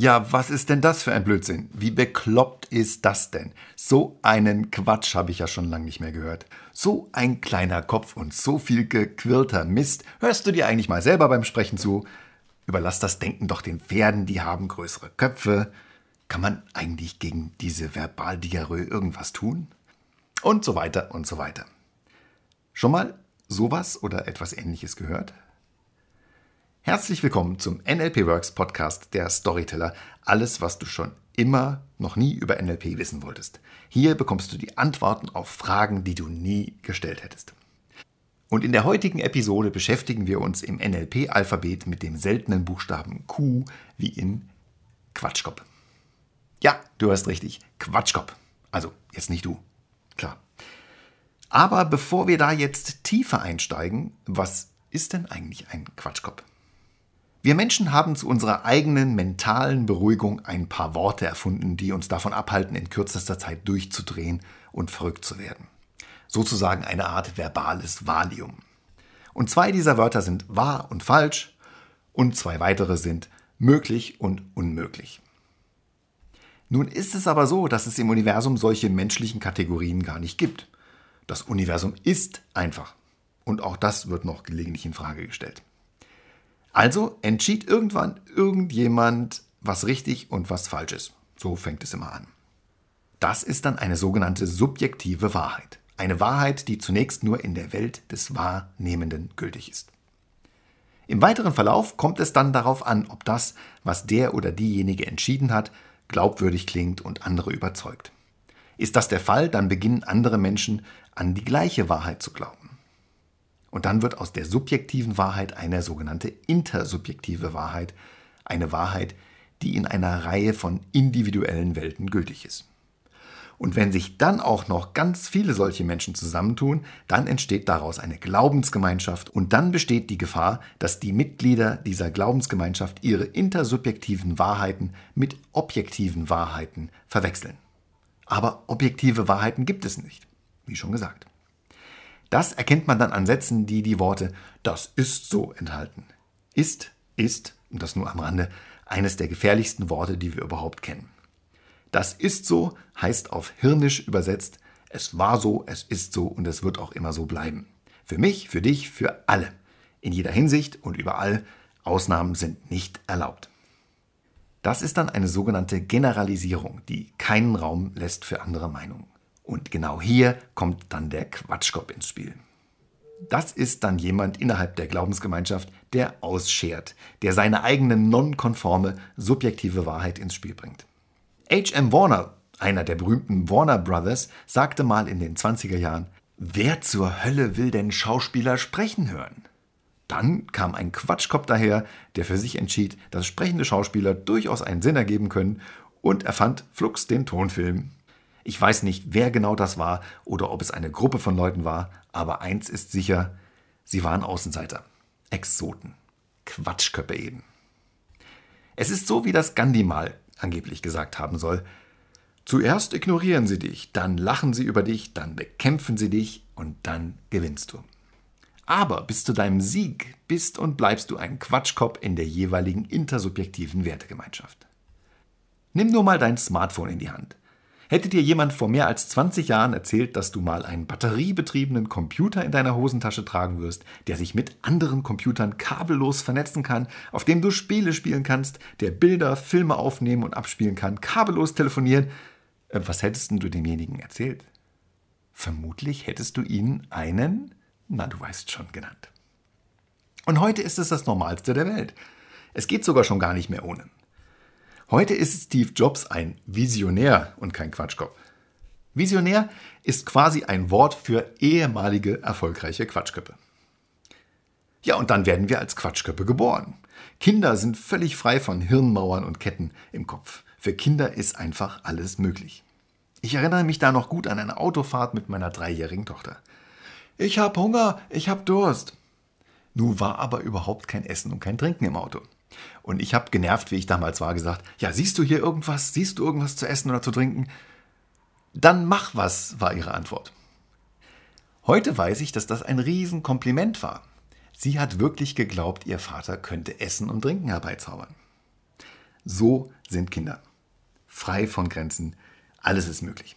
Ja, was ist denn das für ein Blödsinn? Wie bekloppt ist das denn? So einen Quatsch habe ich ja schon lange nicht mehr gehört. So ein kleiner Kopf und so viel gequirlter Mist. Hörst du dir eigentlich mal selber beim Sprechen zu? Überlass das Denken doch den Pferden, die haben größere Köpfe. Kann man eigentlich gegen diese Verbaldiarrhoe irgendwas tun? Und so weiter und so weiter. Schon mal sowas oder etwas ähnliches gehört? Herzlich willkommen zum NLP Works Podcast der Storyteller. Alles, was du schon immer noch nie über NLP wissen wolltest. Hier bekommst du die Antworten auf Fragen, die du nie gestellt hättest. Und in der heutigen Episode beschäftigen wir uns im NLP-Alphabet mit dem seltenen Buchstaben Q wie in Quatschkopf. Ja, du hast richtig, Quatschkopf. Also jetzt nicht du, klar. Aber bevor wir da jetzt tiefer einsteigen, was ist denn eigentlich ein Quatschkopf? Wir Menschen haben zu unserer eigenen mentalen Beruhigung ein paar Worte erfunden, die uns davon abhalten, in kürzester Zeit durchzudrehen und verrückt zu werden. Sozusagen eine Art verbales Valium. Und zwei dieser Wörter sind wahr und falsch und zwei weitere sind möglich und unmöglich. Nun ist es aber so, dass es im Universum solche menschlichen Kategorien gar nicht gibt. Das Universum ist einfach. Und auch das wird noch gelegentlich in Frage gestellt. Also entschied irgendwann irgendjemand, was richtig und was falsch ist. So fängt es immer an. Das ist dann eine sogenannte subjektive Wahrheit. Eine Wahrheit, die zunächst nur in der Welt des Wahrnehmenden gültig ist. Im weiteren Verlauf kommt es dann darauf an, ob das, was der oder diejenige entschieden hat, glaubwürdig klingt und andere überzeugt. Ist das der Fall, dann beginnen andere Menschen an die gleiche Wahrheit zu glauben. Und dann wird aus der subjektiven Wahrheit eine sogenannte intersubjektive Wahrheit, eine Wahrheit, die in einer Reihe von individuellen Welten gültig ist. Und wenn sich dann auch noch ganz viele solche Menschen zusammentun, dann entsteht daraus eine Glaubensgemeinschaft und dann besteht die Gefahr, dass die Mitglieder dieser Glaubensgemeinschaft ihre intersubjektiven Wahrheiten mit objektiven Wahrheiten verwechseln. Aber objektive Wahrheiten gibt es nicht, wie schon gesagt. Das erkennt man dann an Sätzen, die die Worte das ist so enthalten. Ist, ist, und das nur am Rande, eines der gefährlichsten Worte, die wir überhaupt kennen. Das ist so heißt auf Hirnisch übersetzt, es war so, es ist so und es wird auch immer so bleiben. Für mich, für dich, für alle. In jeder Hinsicht und überall. Ausnahmen sind nicht erlaubt. Das ist dann eine sogenannte Generalisierung, die keinen Raum lässt für andere Meinungen. Und genau hier kommt dann der Quatschkopf ins Spiel. Das ist dann jemand innerhalb der Glaubensgemeinschaft, der ausschert, der seine eigene nonkonforme, subjektive Wahrheit ins Spiel bringt. H.M. Warner, einer der berühmten Warner Brothers, sagte mal in den 20er Jahren, wer zur Hölle will denn Schauspieler sprechen hören? Dann kam ein Quatschkopf daher, der für sich entschied, dass sprechende Schauspieler durchaus einen Sinn ergeben können und erfand flugs den Tonfilm. Ich weiß nicht, wer genau das war oder ob es eine Gruppe von Leuten war, aber eins ist sicher, sie waren Außenseiter, Exoten, Quatschköppe eben. Es ist so, wie das Gandhi mal angeblich gesagt haben soll. Zuerst ignorieren sie dich, dann lachen sie über dich, dann bekämpfen sie dich und dann gewinnst du. Aber bis zu deinem Sieg bist und bleibst du ein Quatschkopf in der jeweiligen intersubjektiven Wertegemeinschaft. Nimm nur mal dein Smartphone in die Hand. Hätte dir jemand vor mehr als 20 Jahren erzählt, dass du mal einen batteriebetriebenen Computer in deiner Hosentasche tragen wirst, der sich mit anderen Computern kabellos vernetzen kann, auf dem du Spiele spielen kannst, der Bilder, Filme aufnehmen und abspielen kann, kabellos telefonieren, äh, was hättest du demjenigen erzählt? Vermutlich hättest du ihn einen, na du weißt schon, genannt. Und heute ist es das Normalste der Welt. Es geht sogar schon gar nicht mehr ohne. Heute ist Steve Jobs ein Visionär und kein Quatschkopf. Visionär ist quasi ein Wort für ehemalige erfolgreiche Quatschköppe. Ja, und dann werden wir als Quatschköppe geboren. Kinder sind völlig frei von Hirnmauern und Ketten im Kopf. Für Kinder ist einfach alles möglich. Ich erinnere mich da noch gut an eine Autofahrt mit meiner dreijährigen Tochter. Ich hab Hunger, ich hab Durst. Nun war aber überhaupt kein Essen und kein Trinken im Auto. Und ich habe genervt, wie ich damals war, gesagt, ja, siehst du hier irgendwas? Siehst du irgendwas zu essen oder zu trinken? Dann mach was, war ihre Antwort. Heute weiß ich, dass das ein Riesenkompliment war. Sie hat wirklich geglaubt, ihr Vater könnte Essen und Trinken herbeizaubern. So sind Kinder. Frei von Grenzen. Alles ist möglich.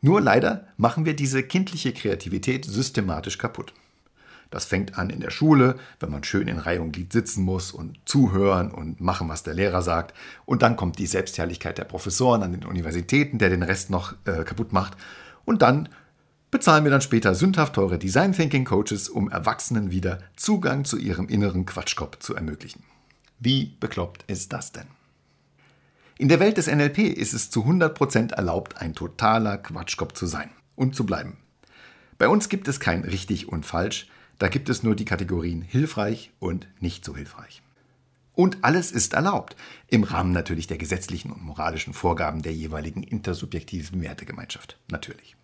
Nur leider machen wir diese kindliche Kreativität systematisch kaputt. Das fängt an in der Schule, wenn man schön in Reihe und Glied sitzen muss und zuhören und machen, was der Lehrer sagt. Und dann kommt die Selbstherrlichkeit der Professoren an den Universitäten, der den Rest noch äh, kaputt macht. Und dann bezahlen wir dann später sündhaft teure Design Thinking Coaches, um Erwachsenen wieder Zugang zu ihrem inneren Quatschkopf zu ermöglichen. Wie bekloppt ist das denn? In der Welt des NLP ist es zu 100% erlaubt, ein totaler Quatschkopf zu sein und zu bleiben. Bei uns gibt es kein richtig und falsch, da gibt es nur die Kategorien hilfreich und nicht so hilfreich. Und alles ist erlaubt, im Rahmen natürlich der gesetzlichen und moralischen Vorgaben der jeweiligen intersubjektiven Wertegemeinschaft, natürlich.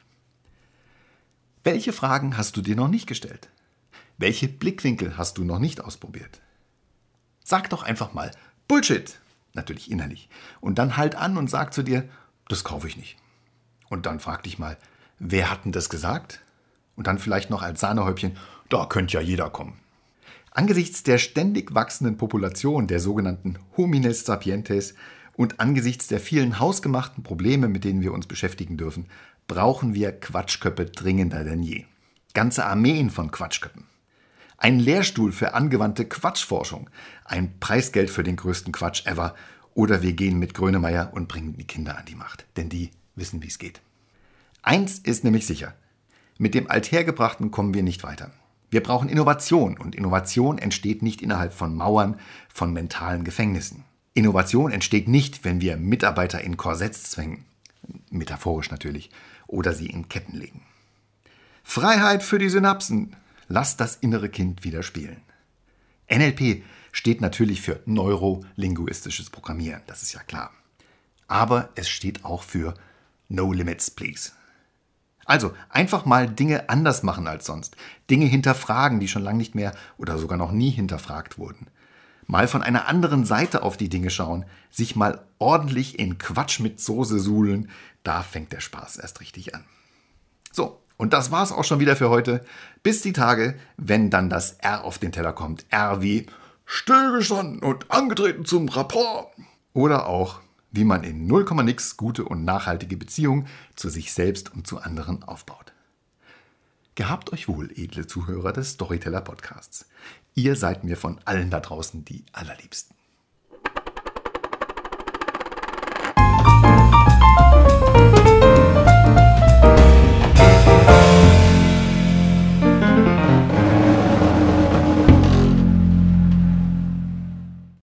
Welche Fragen hast du dir noch nicht gestellt? Welche Blickwinkel hast du noch nicht ausprobiert? Sag doch einfach mal Bullshit, natürlich innerlich, und dann halt an und sag zu dir, das kaufe ich nicht. Und dann frag dich mal, wer hat denn das gesagt? Und dann vielleicht noch als Sahnehäubchen, da könnte ja jeder kommen. Angesichts der ständig wachsenden Population der sogenannten Homines sapientes und angesichts der vielen hausgemachten Probleme, mit denen wir uns beschäftigen dürfen, brauchen wir Quatschköppe dringender denn je. Ganze Armeen von Quatschköppen. Ein Lehrstuhl für angewandte Quatschforschung, ein Preisgeld für den größten Quatsch ever oder wir gehen mit Grönemeyer und bringen die Kinder an die Macht, denn die wissen, wie es geht. Eins ist nämlich sicher, mit dem Althergebrachten kommen wir nicht weiter. Wir brauchen Innovation und Innovation entsteht nicht innerhalb von Mauern, von mentalen Gefängnissen. Innovation entsteht nicht, wenn wir Mitarbeiter in Korsetts zwängen, metaphorisch natürlich, oder sie in Ketten legen. Freiheit für die Synapsen. Lass das innere Kind wieder spielen. NLP steht natürlich für neurolinguistisches Programmieren, das ist ja klar. Aber es steht auch für No Limits, Please. Also einfach mal Dinge anders machen als sonst. Dinge hinterfragen, die schon lange nicht mehr oder sogar noch nie hinterfragt wurden. Mal von einer anderen Seite auf die Dinge schauen, sich mal ordentlich in Quatsch mit Soße suhlen, da fängt der Spaß erst richtig an. So, und das war's auch schon wieder für heute. Bis die Tage, wenn dann das R auf den Teller kommt. R wie stillgestanden und angetreten zum Rapport. Oder auch wie man in 0, nix gute und nachhaltige Beziehungen zu sich selbst und zu anderen aufbaut. Gehabt euch wohl, edle Zuhörer des Storyteller Podcasts. Ihr seid mir von allen da draußen die allerliebsten.